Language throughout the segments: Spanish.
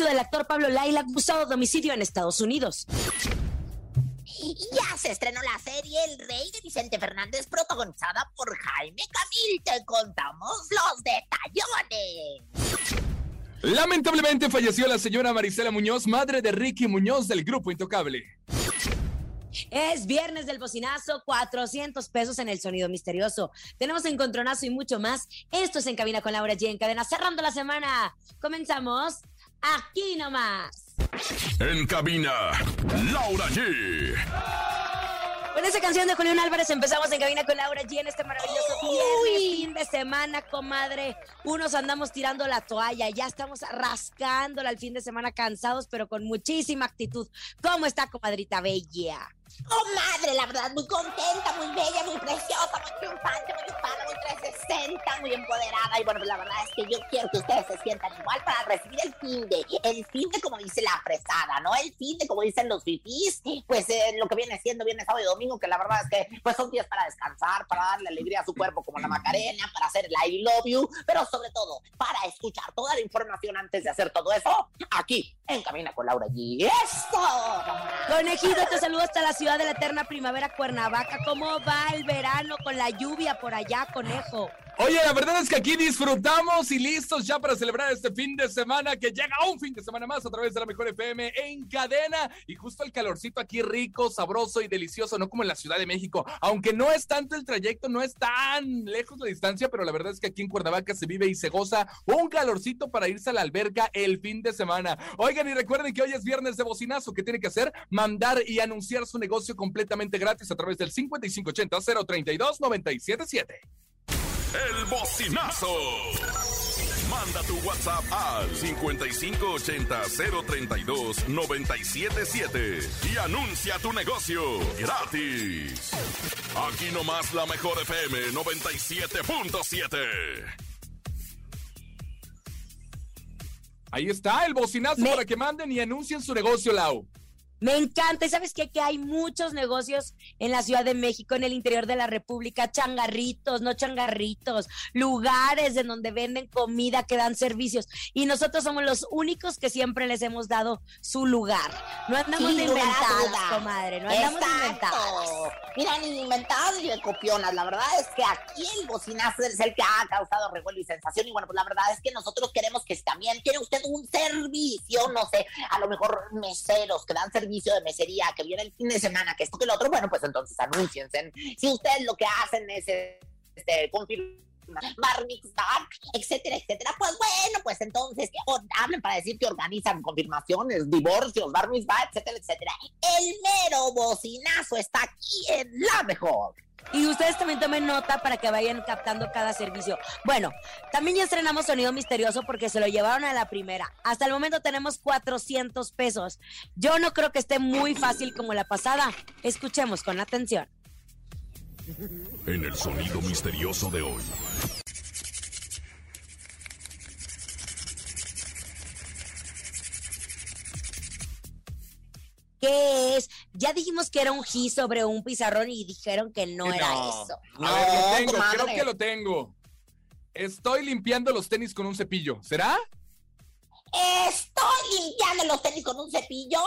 juicio del actor Pablo Laila acusado de homicidio en Estados Unidos. Ya se estrenó la serie El Rey de Vicente Fernández, protagonizada por Jaime Camil. Te contamos los detallones. Lamentablemente falleció la señora Marisela Muñoz, madre de Ricky Muñoz del grupo Intocable. Es viernes del bocinazo, 400 pesos en el sonido misterioso. Tenemos encontronazo y mucho más. Esto es En Cabina con Laura G en cadena, cerrando la semana. Comenzamos aquí nomás. En cabina, Laura G. Con esa canción de Julián Álvarez empezamos en cabina con Laura G en este maravilloso viernes, fin de semana, comadre. Unos andamos tirando la toalla, ya estamos rascándola al fin de semana cansados, pero con muchísima actitud. ¿Cómo está, comadrita bella? Comadre, la verdad, muy contenta, muy bella, muy preciosa, muy triunfante, muy hispana, muy 360, muy empoderada. Y bueno, pues la verdad es que yo quiero que ustedes se sientan igual para recibir el fin de, el fin de como dice la fresada, ¿no? El fin de como dicen los fifís, pues eh, lo que viene siendo viernes, sábado y domingo, que la verdad es que pues son días para descansar, para darle alegría a su cuerpo como la Macarena, para hacer el I love you, pero sobre todo para escuchar toda la información antes de hacer todo eso, aquí en Camina con Laura G. ¡Eso! Conejito, te saludo hasta la ciudad de la eterna primavera, Cuernavaca. ¿Cómo va el verano con la lluvia por allá, conejo? Oye, la verdad es que aquí disfrutamos y listos ya para celebrar este fin de semana que llega un fin de semana más a través de la mejor FM en cadena y justo el calorcito aquí rico, sabroso y delicioso, no como en la Ciudad de México, aunque no es tanto el trayecto, no es tan lejos la distancia, pero la verdad es que aquí en Cuernavaca se vive y se goza un calorcito para irse a la alberca el fin de semana. Oigan y recuerden que hoy es viernes de bocinazo, que tiene que hacer? Mandar y anunciar su negocio completamente gratis a través del 5580 032 977. El bocinazo. Manda tu WhatsApp al 5580-032-977 y anuncia tu negocio gratis. Aquí nomás la mejor FM 97.7. Ahí está el bocinazo Me- para que manden y anuncien su negocio, Lau. Me encanta. ¿Y sabes qué? Que hay muchos negocios en la Ciudad de México, en el interior de la República, changarritos, no changarritos, lugares en donde venden comida, que dan servicios. Y nosotros somos los únicos que siempre les hemos dado su lugar. No andamos de inventadas, comadre. No andamos de inventadas. Exacto. Mira, ni inventadas ni copionas. La verdad es que aquí el bocinazo es el que ha causado revuelo y sensación. Y bueno, pues la verdad es que nosotros queremos que también tiene usted un servicio, no sé, a lo mejor meseros que dan servicio de mesería, que viene el fin de semana, que esto que lo otro, bueno, pues entonces anúnciense. Si ustedes lo que hacen es este, confirmar bar mitzvah, etcétera, etcétera, pues bueno, pues entonces hablen para decir que organizan confirmaciones, divorcios, bar mitzvah, etcétera, etcétera. El mero bocinazo está aquí en la mejor Y ustedes también tomen nota para que vayan captando cada servicio. Bueno, también ya estrenamos Sonido Misterioso porque se lo llevaron a la primera. Hasta el momento tenemos 400 pesos. Yo no creo que esté muy fácil como la pasada. Escuchemos con atención. En el sonido misterioso de hoy. ¿Qué es? Ya dijimos que era un G sobre un pizarrón y dijeron que no, era no. eso. A ver, lo No, tengo, comadre. creo que lo tengo. Estoy limpiando los tenis con un cepillo. ¿Será? Estoy limpiando los tenis con un cepillo.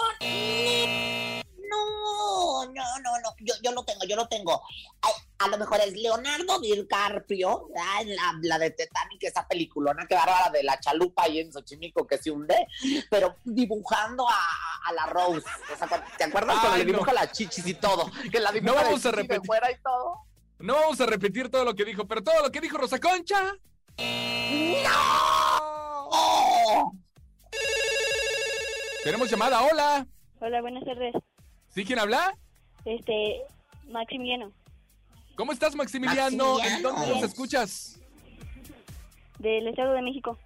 No, no, no, no. Yo, yo lo tengo, yo lo tengo. Ay, a lo mejor es Leonardo DiCaprio, la, la de Titanic, esa peliculona que bárbara de la chalupa ahí en Xochimilco que se hunde, pero dibujando a, a la Rose. O sea, ¿Te acuerdas cuando Ay, le dibuja no. las chichis y todo? Que la dibuja vamos de a de repetir. fuera y todo. No vamos a repetir todo lo que dijo, pero todo lo que dijo Rosa Concha. ¡No! Tenemos llamada, hola. Hola, buenas tardes. ¿Sí quién habla? Este, Maximiliano, ¿Cómo estás, Maximiliano? ¿En dónde nos escuchas? del Estado de México.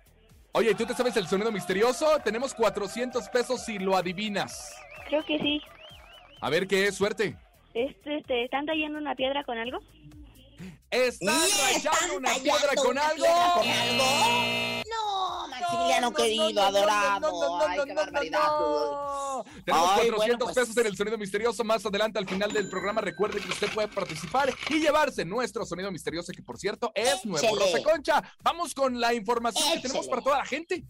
Oye, ¿tú te sabes el sonido misterioso? Tenemos 400 pesos si lo adivinas. Creo que sí. A ver qué es, suerte. Este, este, ¿Están tallando una piedra con algo? ¿Están ¿Y rayando están una piedra con algo? Maximiliano No, no, querido, no, no, adorado. no, no, no, Ay, no, qué no, barbaridad. no. Tenemos Ay, 400 bueno, pues. pesos en el sonido misterioso. Más adelante, al final del programa, recuerde que usted puede participar y llevarse nuestro sonido misterioso, que por cierto es nuevo. Rosa Concha, vamos con la información que tenemos para toda la gente.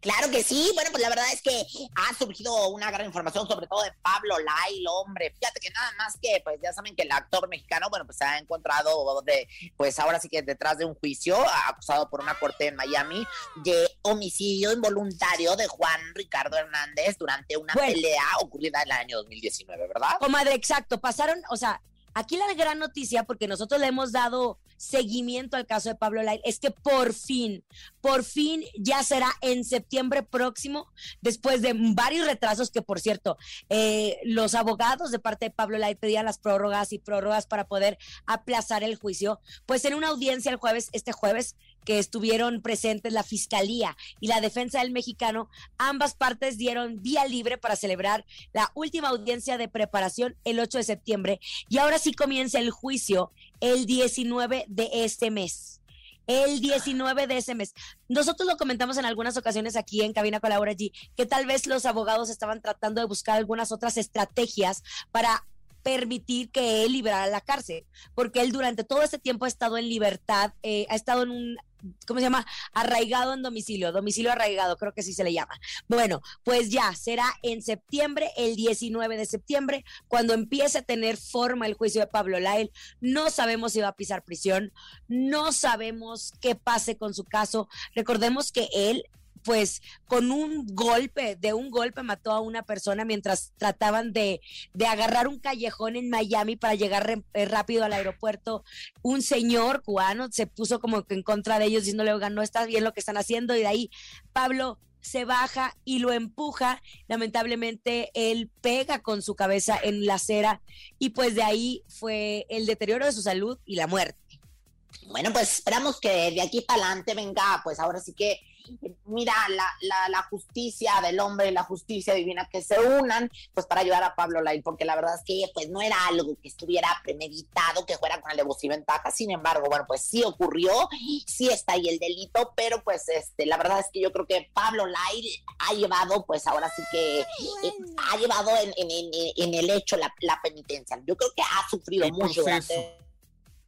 Claro que sí. Bueno, pues la verdad es que ha surgido una gran información, sobre todo de Pablo Lail, hombre. Fíjate que nada más que, pues ya saben que el actor mexicano, bueno, pues se ha encontrado de, pues ahora sí que detrás de un juicio, acusado por una corte en Miami de homicidio involuntario de Juan Ricardo Hernández durante una Bueno. pelea ocurrida en el año 2019, ¿verdad? Comadre, exacto. Pasaron, o sea, aquí la gran noticia, porque nosotros le hemos dado seguimiento al caso de Pablo Lai, es que por fin, por fin ya será en septiembre próximo, después de varios retrasos que, por cierto, eh, los abogados de parte de Pablo Lai pedían las prórrogas y prórrogas para poder aplazar el juicio, pues en una audiencia el jueves, este jueves, que estuvieron presentes la Fiscalía y la Defensa del Mexicano, ambas partes dieron vía libre para celebrar la última audiencia de preparación el 8 de septiembre y ahora sí comienza el juicio el 19 de este mes. El 19 de ese mes. Nosotros lo comentamos en algunas ocasiones aquí en Cabina Laura G, que tal vez los abogados estaban tratando de buscar algunas otras estrategias para permitir que él liberara la cárcel, porque él durante todo este tiempo ha estado en libertad, eh, ha estado en un, ¿cómo se llama? Arraigado en domicilio, domicilio arraigado, creo que sí se le llama. Bueno, pues ya será en septiembre, el 19 de septiembre, cuando empiece a tener forma el juicio de Pablo Lael. No sabemos si va a pisar prisión, no sabemos qué pase con su caso. Recordemos que él pues con un golpe, de un golpe mató a una persona mientras trataban de, de agarrar un callejón en Miami para llegar eh, rápido al aeropuerto. Un señor cubano se puso como que en contra de ellos diciéndole, oigan, no está bien lo que están haciendo y de ahí Pablo se baja y lo empuja. Lamentablemente él pega con su cabeza en la acera y pues de ahí fue el deterioro de su salud y la muerte. Bueno, pues esperamos que de aquí para adelante venga, pues ahora sí que, mira, la, la, la justicia del hombre y la justicia divina que se unan, pues para ayudar a Pablo Lai, porque la verdad es que pues no era algo que estuviera premeditado, que fuera con alevosía y ventaja, sin embargo, bueno, pues sí ocurrió, sí está ahí el delito, pero pues este, la verdad es que yo creo que Pablo Lai ha llevado, pues ahora sí que eh, ha llevado en, en, en, en el hecho la, la penitencia. Yo creo que ha sufrido El mucho proceso.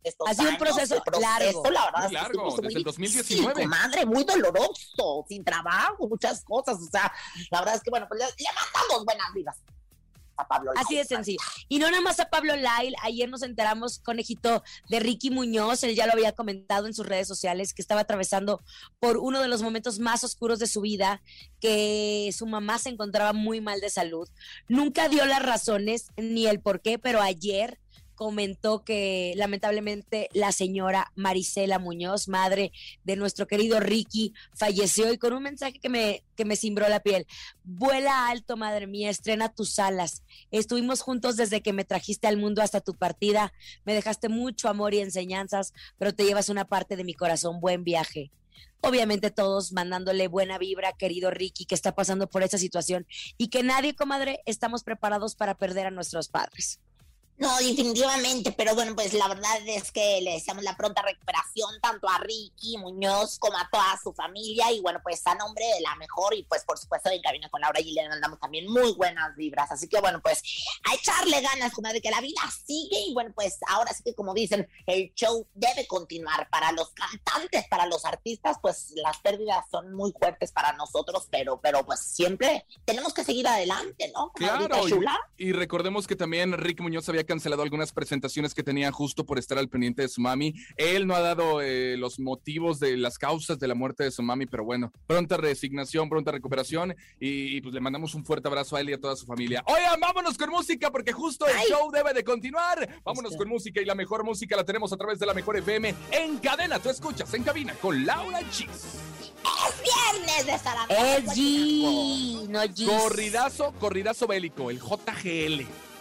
Estos Ha sido un proceso el largo. la verdad Muy largo, desde muy el 2019. difícil, Madre, muy doloroso, sin trabajo, muchas cosas. O sea, la verdad es que, bueno, pues le, le mandamos buenas vidas a Pablo. Así de sencillo. Y no nada más a Pablo Lail, ayer nos enteramos, conejito, de Ricky Muñoz, él ya lo había comentado en sus redes sociales, que estaba atravesando por uno de los momentos más oscuros de su vida, que su mamá se encontraba muy mal de salud. Nunca dio las razones ni el por qué, pero ayer comentó que lamentablemente la señora Marisela Muñoz, madre de nuestro querido Ricky, falleció y con un mensaje que me, que me cimbró la piel. Vuela alto, madre mía, estrena tus alas. Estuvimos juntos desde que me trajiste al mundo hasta tu partida. Me dejaste mucho amor y enseñanzas, pero te llevas una parte de mi corazón. Buen viaje. Obviamente todos mandándole buena vibra, querido Ricky, que está pasando por esta situación y que nadie, comadre, estamos preparados para perder a nuestros padres. No, definitivamente, pero bueno, pues la verdad es que le deseamos la pronta recuperación tanto a Ricky Muñoz como a toda su familia y bueno, pues a nombre de la mejor y pues por supuesto en cabina con Laura y le mandamos también muy buenas vibras, así que bueno, pues a echarle ganas, comadre, que la vida sigue y bueno, pues ahora sí que como dicen, el show debe continuar. Para los cantantes, para los artistas, pues las pérdidas son muy fuertes para nosotros, pero pero pues siempre tenemos que seguir adelante, ¿no? Claro, y, y recordemos que también Rick Muñoz había cancelado algunas presentaciones que tenía justo por estar al pendiente de su mami. Él no ha dado eh, los motivos de las causas de la muerte de su mami, pero bueno, pronta resignación, pronta recuperación y, y, pues le mandamos un fuerte abrazo a él y a toda su familia. Oigan, vámonos con música porque justo el show debe de continuar. Vámonos con música y la mejor música la tenemos a través de la mejor FM en cadena. Tú escuchas en cabina con Laura Chis. Viernes de Sarandí. Es G, no G. Corridazo, corridazo bélico, el JGL.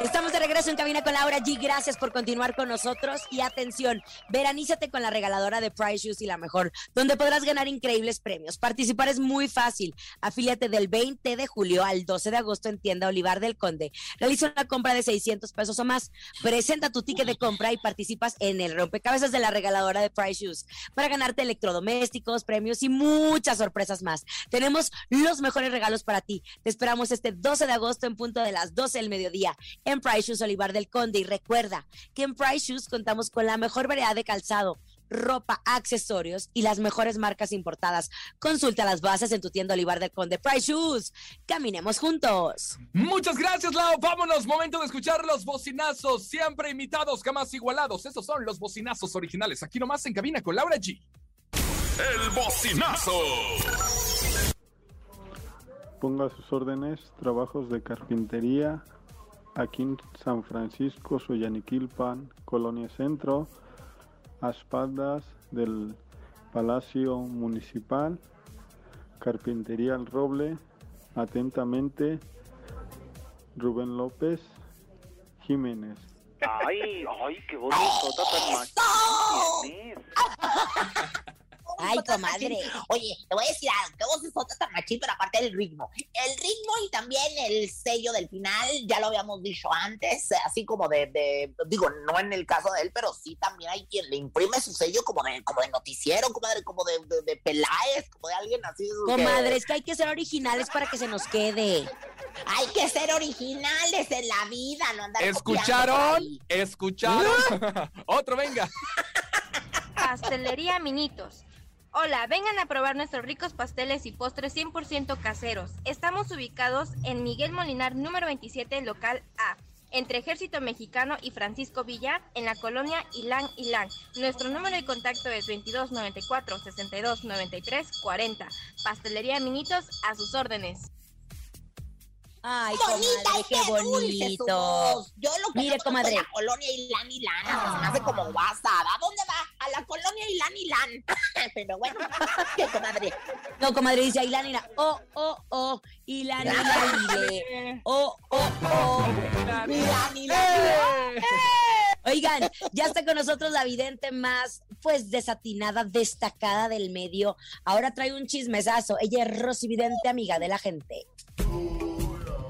Estamos de regreso en cabina con Laura G. Gracias por continuar con nosotros. Y atención, veranízate con la regaladora de Price Shoes y la mejor, donde podrás ganar increíbles premios. Participar es muy fácil. Afíliate del 20 de julio al 12 de agosto en tienda Olivar del Conde. Realiza una compra de 600 pesos o más. Presenta tu ticket de compra y participas en el rompecabezas de la regaladora de Price Shoes para ganarte electrodomésticos, premios y muchas sorpresas más. Tenemos los mejores regalos para ti. Te esperamos este 12 de agosto en punto de las 12 del mediodía en Price Shoes Olivar del Conde. Y recuerda que en Price Shoes contamos con la mejor variedad de calzado, ropa, accesorios y las mejores marcas importadas. Consulta las bases en tu tienda Olivar del Conde. Price Shoes. Caminemos juntos. Muchas gracias, Lau. Vámonos, momento de escuchar los bocinazos, siempre imitados, jamás igualados. Esos son los bocinazos originales. Aquí nomás en cabina con Laura G. El bocinazo. Ponga a sus órdenes trabajos de carpintería aquí en San Francisco, Soyaniquilpan, Colonia Centro, a espaldas del Palacio Municipal, Carpintería El Roble, atentamente Rubén López Jiménez. Ay, ay, qué bonito, tan macho tienes. Ay, comadre. Oye, te voy a decir algo, que vos es otra tan machín, pero aparte del ritmo. El ritmo y también el sello del final, ya lo habíamos dicho antes, así como de, de- digo, no en el caso de él, pero sí también hay quien le imprime su sello como de, como de noticiero, comadre, como de, de, de Peláez, como de alguien así. que- Comadre, es que hay que ser originales para que se nos quede. Hay que ser originales en la vida, no andar ¿Escucharon? ¿Escucharon? Otro, venga. Pastelería Minitos. Hola, vengan a probar nuestros ricos pasteles y postres 100% caseros. Estamos ubicados en Miguel Molinar número 27, local A, entre Ejército Mexicano y Francisco Villa, en la colonia Ilán Ilán. Nuestro número de contacto es 2294 62 93 40. Pastelería Minitos a sus órdenes. Ay, bonita comadre, y qué qué dulce su bonito. voz. Yo lo que Mire, no comadre. la colonia Ilán Ilán, se me hace como WhatsApp. ¿A dónde va? A la colonia Ilán Ilán. Pero bueno, qué comadre. No, comadre, dice Ailán, mira, oh, oh, oh, Ilan, Ilan, oh, oh, oh. Ilán Ilán. Oigan, ya está con nosotros la vidente más, pues, desatinada, destacada del medio. Ahora trae un chismesazo. Ella es Rosy Vidente, amiga de la gente.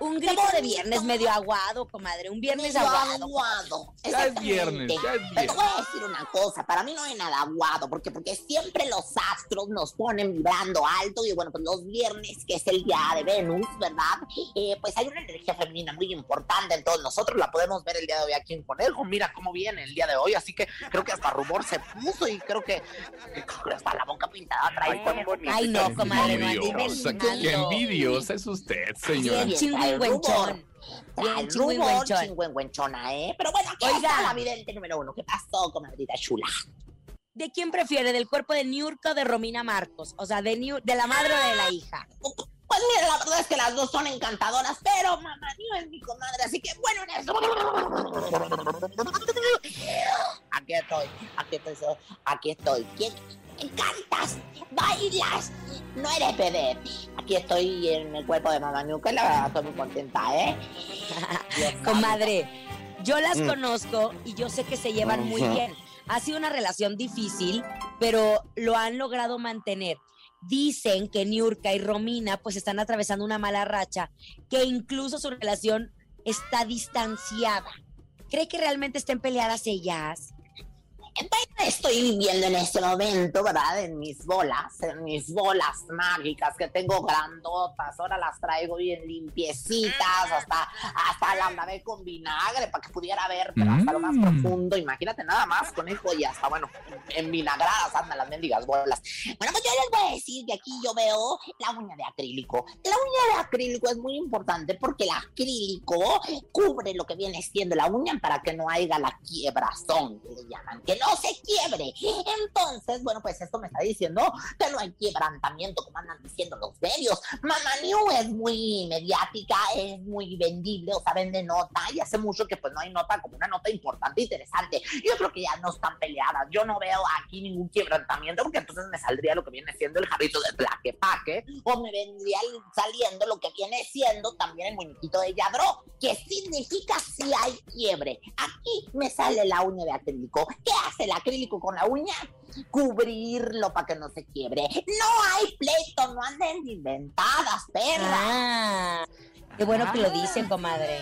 Un grito de viernes medio aguado, comadre. Un viernes Medio aguado. aguado. Ya es viernes, ya es Pero te viernes. voy a decir una cosa, para mí no hay nada aguado, porque, porque siempre los astros nos ponen vibrando alto y bueno, pues los viernes, que es el día de Venus, ¿verdad? Eh, pues hay una energía femenina muy importante en todos nosotros, la podemos ver el día de hoy aquí en Conejo, mira cómo viene el día de hoy, así que creo que hasta rumor se puso y creo que, hasta la boca pintada trae Ay, Conejo. bonito. Ay, no, comadre, no ande Envidiosa, qué, inventando. qué envidiosa es usted, señora. Bien Bien, chingüengüenchón. Bien chingüengüenchón. chingüengüenchona, ¿eh? Pero bueno, aquí Oiga. está la vidente número uno. ¿Qué pasó, comadrita chula? ¿De quién prefiere? ¿Del cuerpo de Niurka o de Romina Marcos? O sea, de, Niur- de la madre o de la hija. Pues mira, la verdad es que las dos son encantadoras, pero mamá no es mi comadre, así que bueno, en eso. Aquí estoy, aquí estoy, aquí estoy. ¿Quién? Cantas, bailas, no eres vedette. Aquí estoy en el cuerpo de mamá Nuca y la verdad estoy muy contenta, ¿eh? Comadre, yo las Mm. conozco y yo sé que se llevan muy bien. Ha sido una relación difícil, pero lo han logrado mantener. Dicen que Niurka y Romina pues están atravesando una mala racha, que incluso su relación está distanciada. ¿Cree que realmente estén peleadas ellas? Estoy viviendo en este momento, ¿verdad? En mis bolas, en mis bolas mágicas que tengo grandotas. Ahora las traigo bien limpiecitas, hasta, hasta la lavé con vinagre para que pudiera ver, pero hasta lo más Mm. profundo. Imagínate nada más, conejo, y hasta, bueno, en vinagradas andan las mendigas bolas. Bueno, pues yo les voy a decir que aquí yo veo la uña de acrílico. La uña de acrílico es muy importante porque el acrílico cubre lo que viene siendo la uña para que no haya la quiebrazón, que le llaman, que no se quiebre. Entonces, bueno, pues esto me está diciendo que no hay quebrantamiento, como andan diciendo los medios. Mamá New es muy mediática, es muy vendible, o sea, vende nota, y hace mucho que pues no hay nota como una nota importante, interesante. Yo creo que ya no están peleadas. Yo no veo aquí ningún quebrantamiento, porque entonces me saldría lo que viene siendo el jarrito de plaque-paque, o me vendría saliendo lo que viene siendo también el muñequito de Yadro, que significa si hay quiebre. Aquí me sale la uña de acrílico. ¿Qué hace el acrílico con la uña? Cubrirlo para que no se quiebre. No hay pleito, no anden de inventadas, perra. Ah, qué bueno que lo dicen, comadre.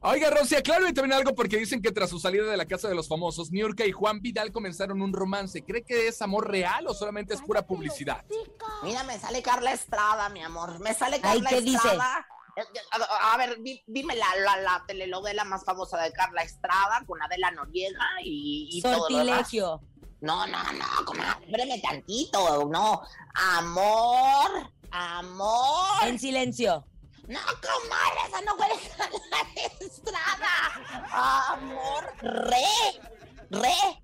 Oiga, Rosy, aclárame también algo porque dicen que tras su salida de la casa de los famosos, Niurka y Juan Vidal comenzaron un romance. ¿Cree que es amor real o solamente es pura publicidad? Mira, me sale Carla Estrada, mi amor. Me sale Ay, Carla ¿qué dice? Estrada. Eh, A, a ver, di- dime la, la, la telenovela más famosa de Carla Estrada con Adela Noriega y, y todo lo demás. Sortilegio. No, no, no, comadre, tantito, no. Amor, amor. En silencio. No, comadre, esa no puede ser la Estrada. Amor, re, re,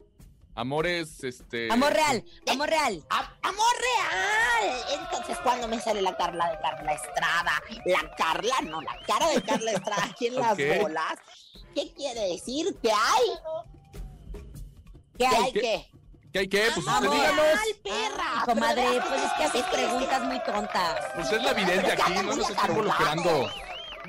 Amores, este. Amor real, amor real. a- amor real. Entonces, cuando me sale la Carla de Carla Estrada? La Carla, no, la cara de Carla Estrada aquí en las bolas. ¿Qué quiere decir? ¿Que hay? ¿Qué ¿Que hay? ¿Qué? qué? ¿Qué hay que? Pues usted Amor díganos. real, perra. Comadre, pues es que haces preguntas muy tontas. Usted es la vidente aquí, no nos está involucrando.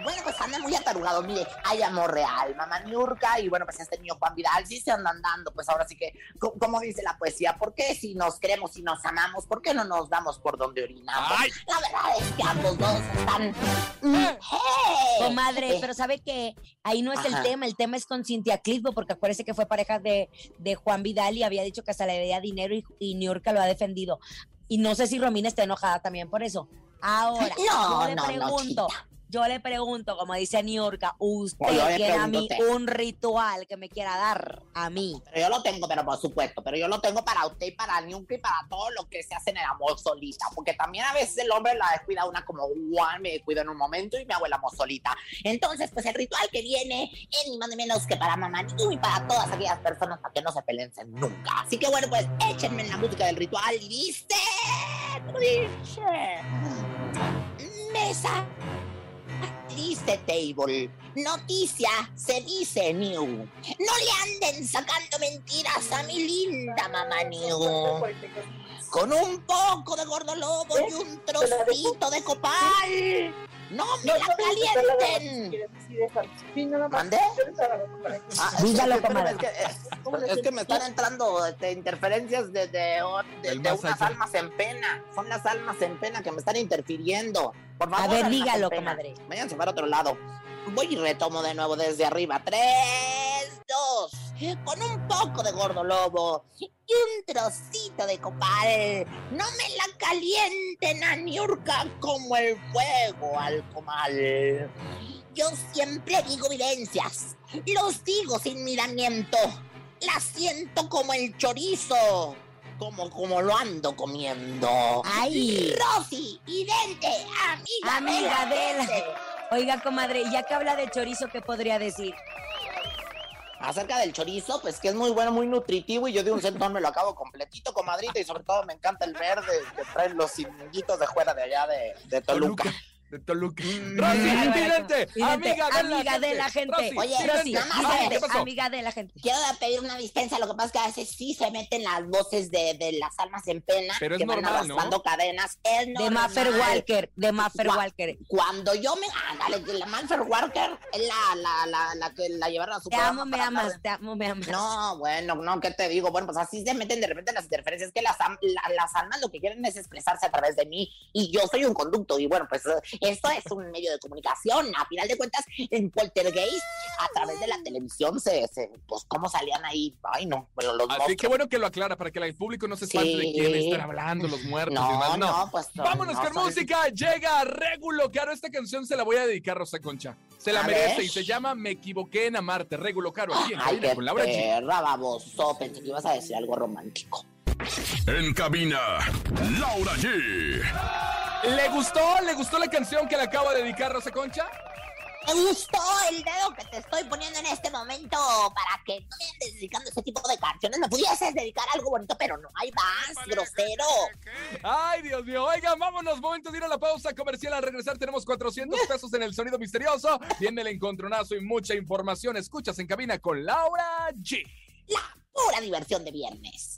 Bueno, pues andan muy atarugados. Mire, hay amor real, mamá Niurka y bueno, pues este niño Juan Vidal sí se andan dando. Pues ahora sí que, co- como dice la poesía, ¿por qué si nos queremos y nos amamos, por qué no nos damos por donde orinamos? Ay. La verdad es que ambos dos están. Mm, ¡Hey! Comadre, Eh, pero ¿sabe que Ahí no es el Ajá. tema, el tema es con Cintia Clitbo, porque acuérdese que fue pareja de, de Juan Vidal y había dicho que hasta le debía dinero y, y Niurka lo ha defendido. Y no sé si Romina está enojada también por eso. Ahora, No, yo le no, no, pregunto, chiquita. Yo le pregunto, como dice Niurka, usted tiene a mí un ritual que me quiera dar a mí. Pero yo lo tengo, pero por supuesto, pero yo lo tengo para usted y para Niurka y para todo lo que se hace en el amor solita, porque también a veces el hombre la descuida una como, guau, me descuido en un momento y me hago el amor solita. Entonces, pues el ritual que viene es ni más ni menos que para mamá y para todas aquellas personas para que no se peleen nunca. Así que bueno, pues échenme en la música del ritual y dice, mesa Dice Table. Noticia se dice New. No le anden sacando mentiras a mi linda mamá New. Con un poco de gordolobo y un trocito de copal. No me la calienten. ¿Mande? Ah, Dígalo, comadre. es, que, me están entrando este, interferencias de, de, de- de unas allá. almas en pena. Son las almas en pena que me están interfiriendo. Por favor, A ver, dígalo, comadre. Váyanse para otro lado. Voy y retomo de nuevo desde arriba. Tres, dos. Con un poco de gordo lobo y un trocito de copal. No me la calienten a Niurka como el fuego al comal. Yo siempre digo vivencias. Los digo sin miramiento. Las siento como el chorizo. Como, como lo ando comiendo. Ay. Rosy, idente, amiga, Amiga de la- gente. Oiga, comadre, ya que habla de chorizo, ¿qué podría decir? Acerca del chorizo, pues que es muy bueno, muy nutritivo y yo de un centón me lo acabo completito, comadrita, y sobre todo me encanta el verde que traen los ciminguitos de fuera de allá de, de Toluca. De Toluca. Mm. Rosy, amiga de la amiga gente. de la gente. Rosy, Oye, Rosy, amiga de la gente. Quiero pedir una dispensa, lo que pasa es que a veces sí se meten las voces de, de las almas en pena, Pero es que van normal, ¿no? arrastrando cadenas. Es De normal. Maffer Walker, de Maffer Walker. Cuando yo me... Ándale, que la Manfer Walker es la, la, la, la que la llevaron a su Te amo, me amas, te amo, me amas. No, bueno, no, ¿qué te digo? Bueno, pues así se meten de repente las interferencias, que las, am- la- las almas lo que quieren es expresarse a través de mí y yo soy un conducto y bueno, pues esto es un medio de comunicación. A final de cuentas, en Poltergeist, a través de la televisión, se, se pues cómo salían ahí, ay no, bueno, los Así monstruos. que bueno que lo aclara para que el público no se espante de quién están hablando, los muertos y No, demás. no, pues no, Vámonos no, con música. Llega Régulo. Caro, esta canción se la voy a dedicar, Rosa Concha. Se la A merece ver. y se llama Me equivoqué en amarte. Régulo, Caro, aquí en Ay, qué con Laura perra, baboso. Pensé que ibas a decir algo romántico. En cabina, Laura G. ¿Le gustó? ¿Le gustó la canción que le acabo de dedicar, Rosa Concha? Me gustó el dedo que te estoy poniendo en este momento para que no me andes dedicando ese tipo de canciones. Me pudieses dedicar algo bonito, pero no hay más, grosero. Ay, Dios mío. Oigan, vámonos. Momento de ir a la pausa comercial. Al regresar tenemos 400 pesos en el sonido misterioso. Viene el encontronazo y mucha información. Escuchas en cabina con Laura G. La pura diversión de viernes.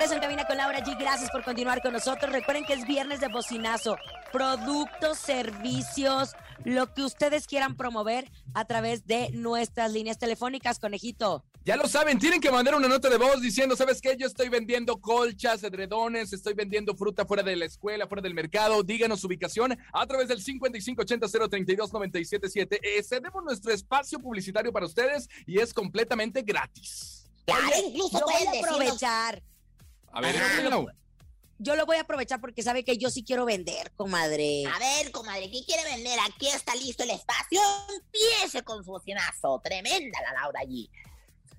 regreso en cabina con Laura G. Gracias por continuar con nosotros. Recuerden que es viernes de bocinazo. Productos, servicios, lo que ustedes quieran promover a través de nuestras líneas telefónicas, conejito. Ya lo saben, tienen que mandar una nota de voz diciendo, ¿sabes qué? Yo estoy vendiendo colchas, edredones, estoy vendiendo fruta fuera de la escuela, fuera del mercado. Díganos su ubicación a través del 5580-032-977. Eh, cedemos nuestro espacio publicitario para ustedes y es completamente gratis. Oye, incluso yo voy a aprovechar. A ver. Yo lo voy a aprovechar porque sabe que yo sí quiero vender, comadre. A ver, comadre, ¿qué quiere vender? Aquí está listo el espacio. Empiece con su bocinazo. Tremenda la Laura allí.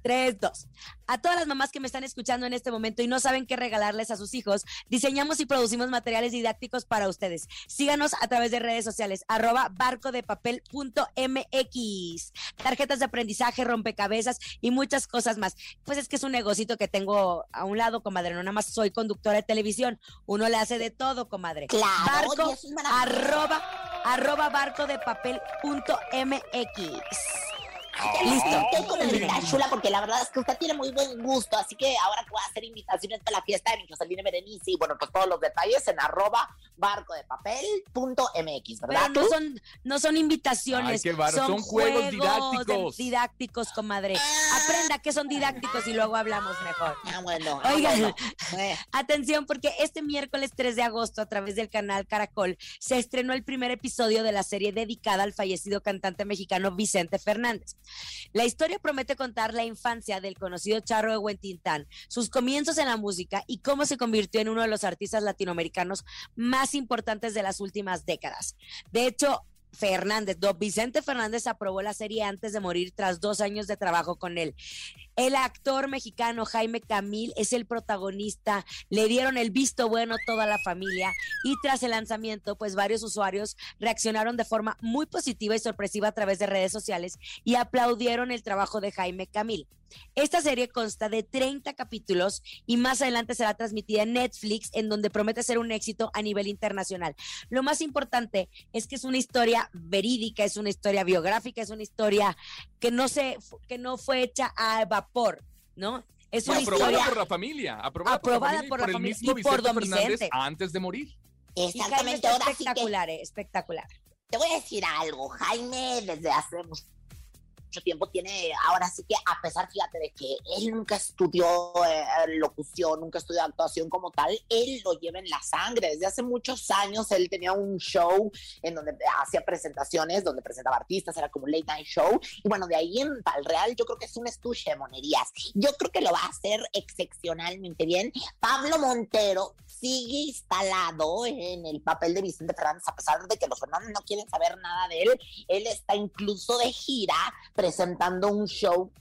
Tres, dos. A todas las mamás que me están escuchando en este momento y no saben qué regalarles a sus hijos, diseñamos y producimos materiales didácticos para ustedes. Síganos a través de redes sociales, arroba barcodepapel.mx. Tarjetas de aprendizaje, rompecabezas y muchas cosas más. Pues es que es un negocito que tengo a un lado, comadre. No nada más soy conductora de televisión. Uno le hace de todo, comadre. Claro, Barco, arroba, arroba barcodepapel.mx. Listo. Listo. Usted comadrita chula, porque la verdad es que usted tiene muy buen gusto, así que ahora voy a hacer invitaciones para la fiesta de mi Jocelyn Berenice y bueno, pues todos los detalles en arroba barcodepapel.mx, ¿verdad? Pero no tú? son, no son invitaciones. Ay, son juegos de- didácticos. didácticos, comadre. Aprenda que son didácticos y luego hablamos mejor. Ah, bueno. ah, Oigan, bueno. Eh, atención, porque este miércoles 3 de agosto, a través del canal Caracol, se estrenó el primer episodio de la serie dedicada al fallecido cantante mexicano Vicente Fernández. La historia promete contar la infancia del conocido Charro de Huentintán, sus comienzos en la música y cómo se convirtió en uno de los artistas latinoamericanos más importantes de las últimas décadas. De hecho, Fernández, don Vicente Fernández aprobó la serie antes de morir tras dos años de trabajo con él. El actor mexicano Jaime Camil es el protagonista, le dieron el visto bueno toda la familia y tras el lanzamiento, pues varios usuarios reaccionaron de forma muy positiva y sorpresiva a través de redes sociales y aplaudieron el trabajo de Jaime Camil. Esta serie consta de 30 capítulos y más adelante será transmitida en Netflix, en donde promete ser un éxito a nivel internacional. Lo más importante es que es una historia verídica, es una historia biográfica, es una historia que no se, que no fue hecha a vapor, ¿no? Es una aprobada historia por la familia, aprobada, aprobada por por la familia y familia por el y por mismo don Vicente Fernández antes de morir. y Jaime Exactamente, sí que espectacular, eh, espectacular. te voy a decir algo. Jaime, desde hace mucho tiempo tiene, ahora sí que a pesar, fíjate, de que él nunca estudió eh, locución, nunca estudió actuación como tal, él lo lleva en la sangre. Desde hace muchos años él tenía un show en donde hacía presentaciones, donde presentaba artistas, era como un late night show. Y bueno, de ahí en Pal Real yo creo que es un estuche de monerías. Yo creo que lo va a hacer excepcionalmente bien. Pablo Montero sigue instalado en el papel de Vicente Fernández, a pesar de que los Fernández no quieren saber nada de él. Él está incluso de gira presentando un show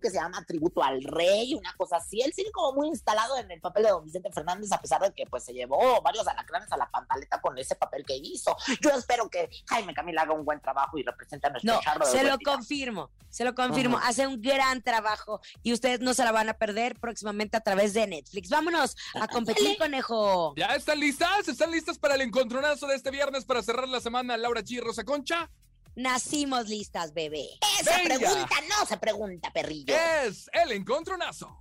que se llama Tributo al Rey, una cosa así. Él sigue como muy instalado en el papel de don Vicente Fernández, a pesar de que pues se llevó varios alacranes a la pantaleta con ese papel que hizo. Yo espero que Jaime Camila haga un buen trabajo y represente a nuestro No, charro de se lo confirmo, se lo confirmo. Ajá. Hace un gran trabajo y ustedes no se la van a perder próximamente a través de Netflix. Vámonos a competir, conejo. ¿Ya están listas? ¿Están listas para el encontronazo de este viernes para cerrar la semana? Laura G. y Rosa Concha. Nacimos listas, bebé. Esa Venga. pregunta no se pregunta, perrillo. Es el encontronazo.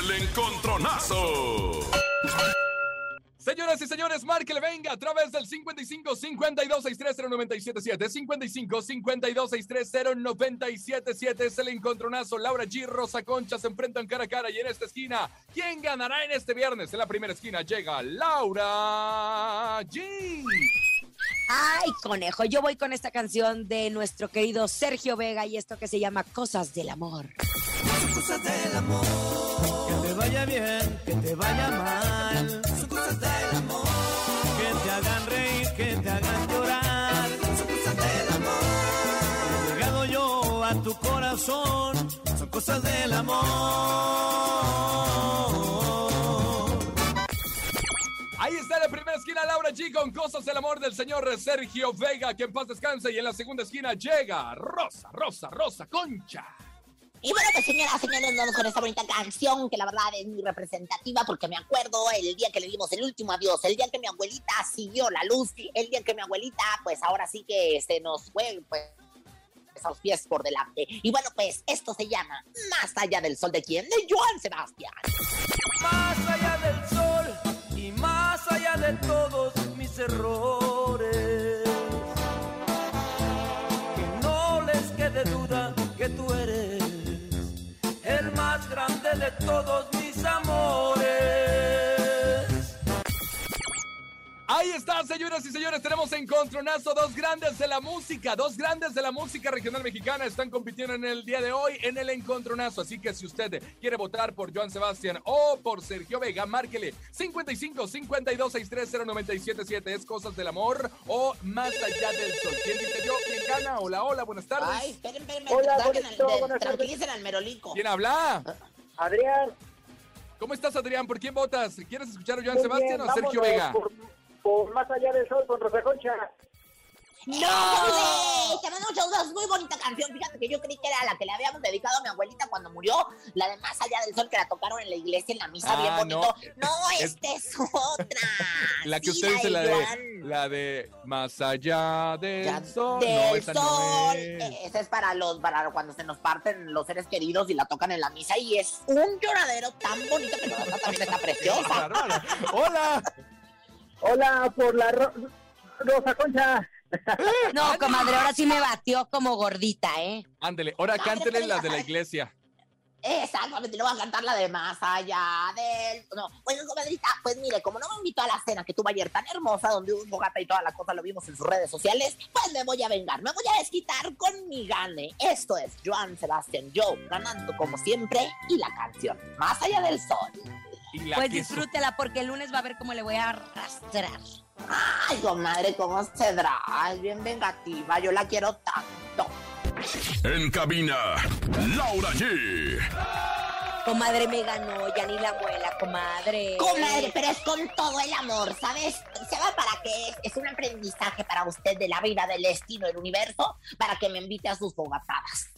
El encontronazo. Señoras y señores, márquele venga a través del 55 52 630 977 55 52 630 977 es el encontronazo. Laura G. Rosa Concha se enfrentan cara a cara y en esta esquina, ¿quién ganará en este viernes? En la primera esquina llega Laura G. Ay, conejo, yo voy con esta canción de nuestro querido Sergio Vega y esto que se llama Cosas del Amor. Que te vaya bien, que te vaya mal. Son cosas del amor. Que te hagan reír, que te hagan llorar. Son cosas del amor. He llegado yo a tu corazón. Son cosas del amor. Laura G con Cosas del Amor del señor Sergio Vega, que en paz descanse. Y en la segunda esquina llega Rosa, Rosa, Rosa Concha. Y bueno, pues señoras, señores, vamos con esta bonita canción que la verdad es muy representativa porque me acuerdo el día que le dimos el último adiós, el día que mi abuelita siguió la luz, el día que mi abuelita, pues ahora sí que se nos fue, pues a los pies por delante. Y bueno, pues esto se llama Más allá del sol de quién? De Joan Sebastián. Más allá del sol de todos mis errores. Que no les quede duda que tú eres el más grande de todos mis Ahí está, señoras y señores, tenemos encontronazo, dos grandes de la música, dos grandes de la música regional mexicana están compitiendo en el día de hoy en el encontronazo, así que si usted quiere votar por Joan Sebastián o por Sergio Vega, márquele 55 52 630 977 es Cosas del Amor o Más allá del sol. ¿Quién dice yo? ¿Quién gana? Hola, hola, buenas tardes. Ay, esperen, esperen, Hola, bonito, al- tardes. tranquilicen al merolico. ¿Quién habla? Adrián. ¿Cómo estás, Adrián? ¿Por quién votas? ¿Quieres escuchar a Joan muy Sebastián bien, o Sergio vámonos Vega? Por, por más allá del sol con Rosa Concha. ¡No! Te mando muchas muy bonita canción. Fíjate que yo creí que era la que le habíamos dedicado a mi abuelita cuando murió, la de Más allá del sol que la tocaron en la iglesia en la misa, Ah, bien bonito. no. No, Es- esta es otra. La que Sí, usted dice, la de, la de Más allá del Ya, sol. Del no, esa no es. Esa es para los, para cuando se nos parten los seres queridos y la tocan en la misa y es un lloradero tan bonito que también está preciosa. Hola. Hola, por la Ro- Rosa Concha. No, comadre, ahora sí me batió como gordita, ¿eh? Ándele, ahora cántele pero la ya de la iglesia. Exactamente, le voy a cantar la de más allá del. No, bueno, comadrita, pues mire, como no me invitó a la cena que tuvo ayer tan hermosa, donde hubo fogata y toda la cosa lo vimos en sus redes sociales, pues me voy a vengar, me voy a desquitar con mi gane. Esto es Joan Sebastián Joe, ganando como siempre, y la canción Más allá del sol. Y la Pues que disfrútela porque el lunes va a ver cómo le voy a arrastrar. Ay, comadre, cómo se da, es bien vengativa, yo la quiero tanto. En cabina, Laura G. Comadre me ganó, ya ni la muela, comadre. Comadre, pero es con todo el amor, ¿sabes? ¿Sabe para qué es? Es un aprendizaje para usted de la vida, del destino, del universo, para que me invite a sus fogatadas.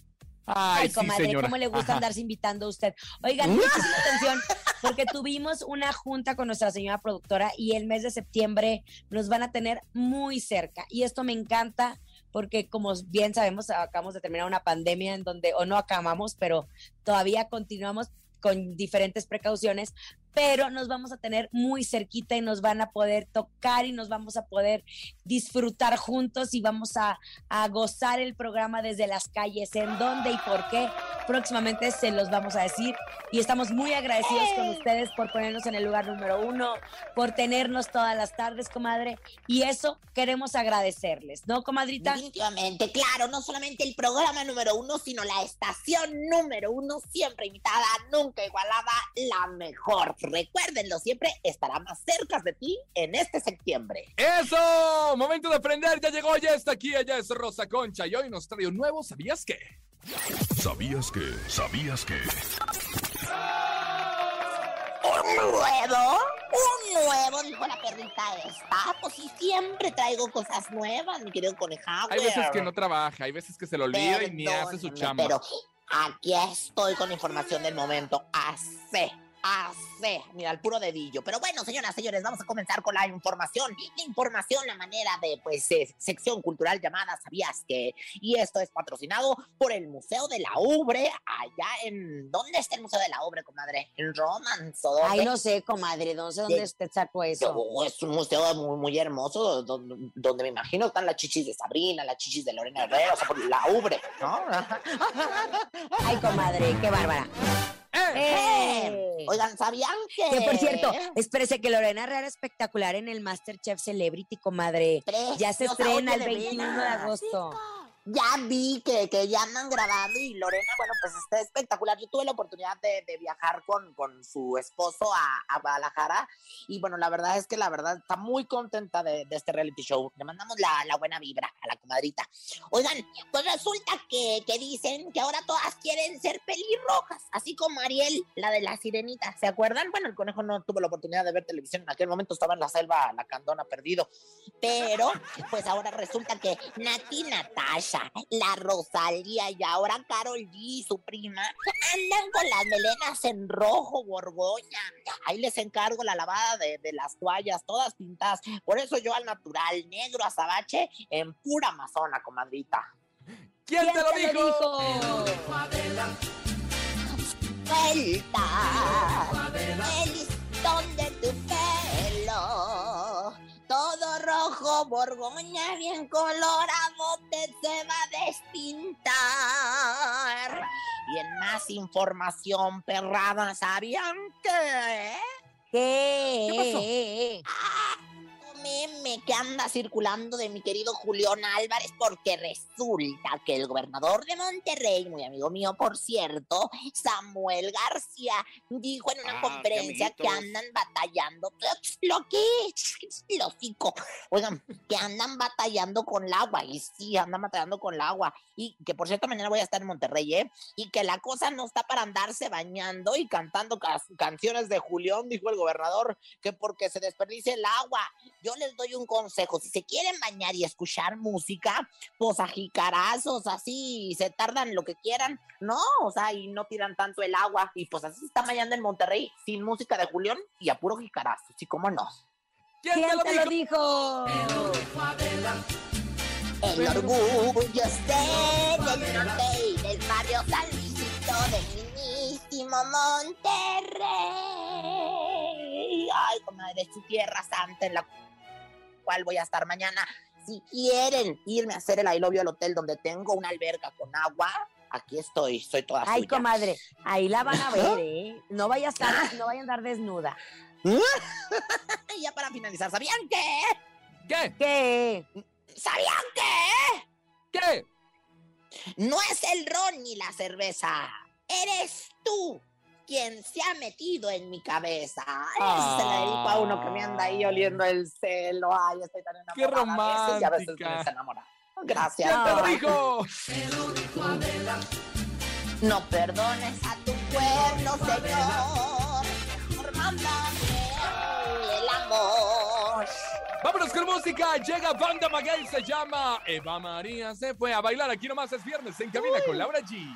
Ay, comadre. ¿cómo le gusta Ajá. andarse invitando a usted? Oigan, muchísima atención, porque tuvimos una junta con nuestra señora productora y el mes de septiembre nos van a tener muy cerca. Y esto me encanta porque, como bien sabemos, acabamos de terminar una pandemia en donde, o no acabamos, pero todavía continuamos con diferentes precauciones, pero nos vamos a tener muy cerquita y nos van a poder tocar y nos vamos a poder disfrutar juntos y vamos a, a gozar el programa desde las calles, en dónde y por qué. Próximamente se los vamos a decir y estamos muy agradecidos con ustedes por ponernos en el lugar número uno, por tenernos todas las tardes, comadre, y eso queremos agradecerles, ¿no, comadrita? Definitivamente, claro, no solamente el programa número uno, sino la estación número uno, siempre imitada, nunca igualada, la mejor. Recuérdenlo, siempre estará más cerca de ti en este septiembre. ¡Eso! Momento de aprender, ya llegó, ya está aquí, ella es Rosa Concha y hoy nos trae un nuevo, ¿sabías qué? ¿Sabías que? ¿Sabías que? ¿Un nuevo? ¿Un nuevo? Dijo la perrita esta. Pues sí, siempre traigo cosas nuevas, mi querido conejado. Hay veces que no trabaja, hay veces que se lo olvida y ni hace su chamba. Pero aquí estoy con información del momento. Hace, hace. Mira, al puro dedillo. Pero bueno, señoras, señores, vamos a comenzar con la información. La información, la manera de, pues, eh, sección cultural llamada ¿Sabías que? Y esto es patrocinado por el Museo de la Ubre, allá en... ¿Dónde está el Museo de la Ubre, comadre? ¿En Romance o dónde? Ay, no sé, comadre, no sé dónde usted sacó eso. No, es un museo muy, muy hermoso donde, donde me imagino están las chichis de Sabrina, las chichis de Lorena Herrera, o sea, por la ubre, ¿no? Ay, comadre, qué bárbara. ¡Eh! Oigan, ¿sabían que...? Que por cierto, espérese que Lorena Herrera espectacular en el Masterchef Celebrity, comadre. Ya se estrena el de 21 de agosto. Ya vi que, que ya andan grabando y Lorena, bueno, pues está espectacular. Yo tuve la oportunidad de, de viajar con, con su esposo a, a Guadalajara y bueno, la verdad es que la verdad está muy contenta de, de este reality show. Le mandamos la, la buena vibra a la comadrita. Oigan, pues resulta que, que dicen que ahora todas quieren ser pelirrojas, así como Ariel, la de la sirenita. ¿Se acuerdan? Bueno, el conejo no tuvo la oportunidad de ver televisión en aquel momento, estaba en la selva, la candona perdido. Pero, pues ahora resulta que Nati Natasha, la Rosalía y ahora Carol G, su prima, andan con las melenas en rojo, borgoña. Ahí les encargo la lavada de, de las toallas, todas pintadas. Por eso yo al natural, negro, azabache, en pura amazona, comadrita. ¿Quién, te lo dijo? Suelta el listón de tu pelo. Todo rojo, borgoña, bien colorado, te se va a despintar. Y en más información, perrada, ¿sabían que? ¿Qué? Un meme que anda circulando de mi querido Julián Álvarez porque resulta que el gobernador de Monterrey, muy amigo mío por cierto, Samuel García, dijo en una Ah, conferencia que andan batallando, lo que lo oigan, que andan batallando con el agua, y sí, andan batallando con el agua, y que por cierto mañana voy a estar en Monterrey, ¿eh? Y que la cosa no está para andarse bañando y cantando ca- canciones de Julián, dijo el gobernador, que porque se desperdicia el agua. Yo les doy un consejo, si se quieren bañar y escuchar música, pues a jicarazos, así, se tardan lo que quieran, no, o sea, y no tiran tanto el agua, y pues así se está bañando en Monterrey, sin música de Julián y a puro jicarazo, sí, cómo no. ¿Quién, ¿Quién te lo dijo? El orgullo es del norte y del barrio San Luisito del mismísimo Monterrey. Ay, comadre, su tierra santa en la cual voy a estar mañana. Si quieren irme a hacer el I Love You al hotel donde tengo una alberca con agua, aquí estoy, soy toda Ay, suya. comadre, ahí la van a ver, ¿eh? No vaya a estar, no vaya a andar desnuda. Y ya para finalizar, ¿sabían qué? ¿Qué? ¿Qué? ¿Sabían qué? ¿Qué? No es el ron ni la cerveza. Eres tú quien se ha metido en mi cabeza. Ay, Se le dedico a uno que me anda ahí oliendo el celo. Ay, estoy tan enamorada. ¡Qué A veces y a veces romántica! me desenamora. Gracias. ¿Quién te lo dijo? No perdones a tu pueblo, Señor, por el amor. Vámonos con música. Llega Banda Maguey, se llama Eva María. Se fue a bailar. Aquí nomás es viernes en cabina con Laura G.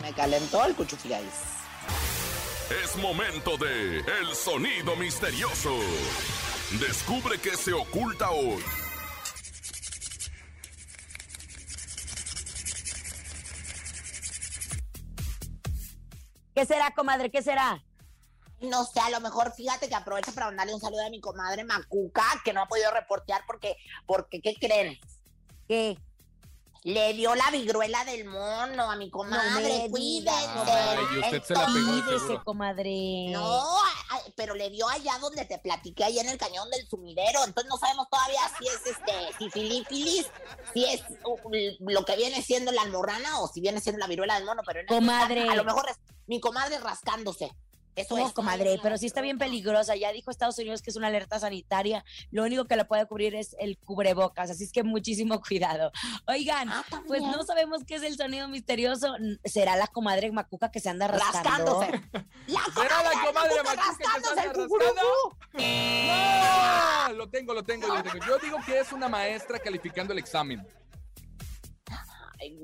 Me calentó el cuchuflais. Es momento de El Sonido Misterioso. Descubre qué se oculta hoy. ¿Qué será, comadre? ¿Qué será? No sé, a lo mejor fíjate que aprovecho para mandarle un saludo a mi comadre Macuca, que no ha podido reportear porque, porque ¿qué creen? ¿Qué? Le dio la viruela del mono a mi comadre, me cuídense. Ay, y usted se la pegó comadre. No, ay, pero le dio allá donde te platiqué, allá en el cañón del sumidero. Entonces no sabemos todavía si es este, si filífilis, si es uh, lo que viene siendo la almorrana o si viene siendo la viruela del mono. Pero en Comadre. a lo mejor es mi comadre rascándose. Eso No, es. comadre, pero sí está bien peligrosa. Ya dijo Estados Unidos que es una alerta sanitaria. Lo único que la puede cubrir es el cubrebocas, así es que muchísimo cuidado. Oigan, Ah, pues no sabemos qué es el sonido misterioso. ¿Será la comadre Macuca que se anda rascando? Rascándose. La ¿Será la comadre Macuca que se anda rascándose el rascando? ¡No! Lo tengo, lo tengo, lo tengo. Yo digo que es una maestra calificando el examen.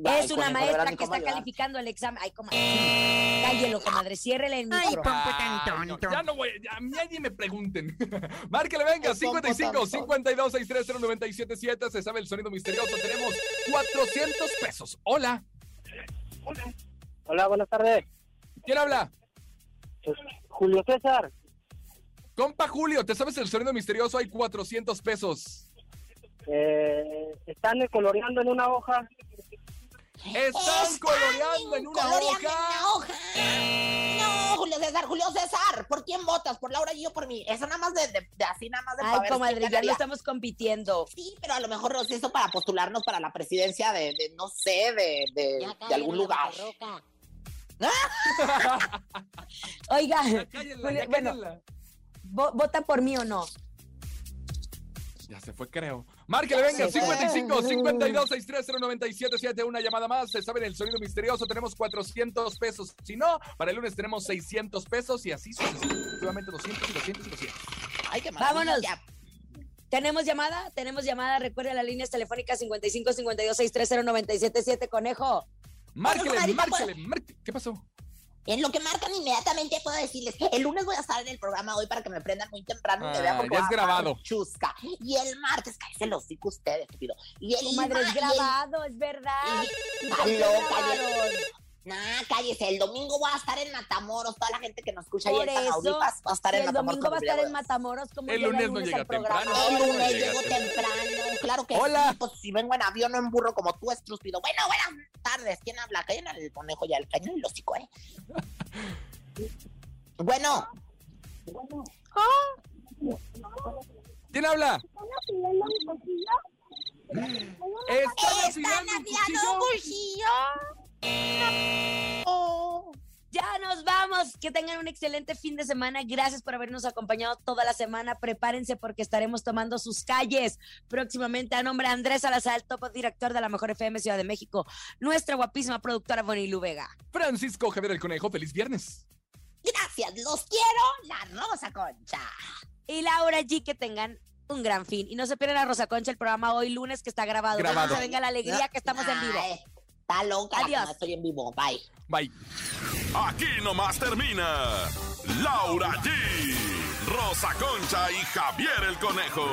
Ay, Es una maestra que está ayudar. calificando el examen. Ay, comadre. sí. Cállelo, comadre. Ciérrele el micro. Ay, no, ya no voy, ya, a mí nadie me pregunten. Márquele, venga, Ay, pompo, 55 tonto. 52 630 977 Se sabe el sonido misterioso. Tenemos 400 pesos. Hola, Hola, buenas tardes. ¿quién habla? Pues, Julio César. Compa Julio, ¿te sabes el sonido misterioso? Hay 400 pesos. Eh, están coloreando en una hoja. Están coloreando en una hoja. en una hoja. No, Julio César, Julio César. ¿Por quién votas? ¿Por Laura y yo por mí? Eso nada más de, de- de así, nada más de Ay, comadre, ya no estamos compitiendo. Sí, pero a lo mejor nos hizo para postularnos para la presidencia de, de, no sé, de, de, de algún lugar. Oiga, Ya cállenla, Julio, ya bueno, cállenla. ¿vota por mí o no? Ya se fue, creo. Márquele, venga, Se fue. 55 52 630 977 Una llamada más. Se saben el sonido misterioso. Tenemos 400 pesos. Si no, para el lunes tenemos 600 pesos y así sucesivamente 200 y 200 y 200. Ay, qué Vámonos. maravilla. ¿Tenemos llamada? Tenemos llamada. Recuerde las líneas telefónicas 55 52 630 977 conejo. Márquele, márquele, márquele. ¿Qué pasó? En lo que marcan inmediatamente puedo decirles, el lunes voy a estar en el programa hoy para que me prendan muy temprano y me Ah, vean porque ya voy es grabado. Chusca. Y el martes, cállese los hocico ustedes, estúpido. Y el Comadre, es ma- y el- grabado, es verdad. y- ¿Y Está loca? Nah, cállese. El domingo voy a estar en Matamoros. Toda la gente que nos escucha ahí Por en eso, Tamaulipas va a estar y en el Matamoros. domingo va a estar en. Matamoros como El llega lunes no llega al temprano. El lunes llego temprano. Claro que Hola. sí. Pues si vengo en avión, no en burro como tú, estrúspido. Bueno, buenas tardes. ¿Quién habla? Callen al conejo ya, el cañón y el hocico, ¿eh? Bueno. ¿Quién habla? ¿Están ¿Están afilando un afilando un cuchillo? Oh. Ya nos vamos. Que tengan un excelente fin de semana. Gracias por habernos acompañado toda la semana. Prepárense porque estaremos tomando sus calles próximamente a nombre de Andrés Salazar, top director de la Mejor FM Ciudad de México, nuestra guapísima productora Bonilu Vega. Francisco Javier el Conejo, feliz viernes. Gracias, los quiero. La Rosa Concha. Y Laura G, que tengan un gran fin. Y no se pierdan a Rosa Concha el programa hoy lunes que está grabado. Grabado. Que venga la alegría que estamos en vivo. Está loca. Adiós. no estoy en vivo. Bye. Bye. Aquí nomás termina Laura G, Rosa Concha y Javier el Conejo.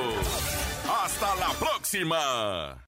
Hasta la próxima.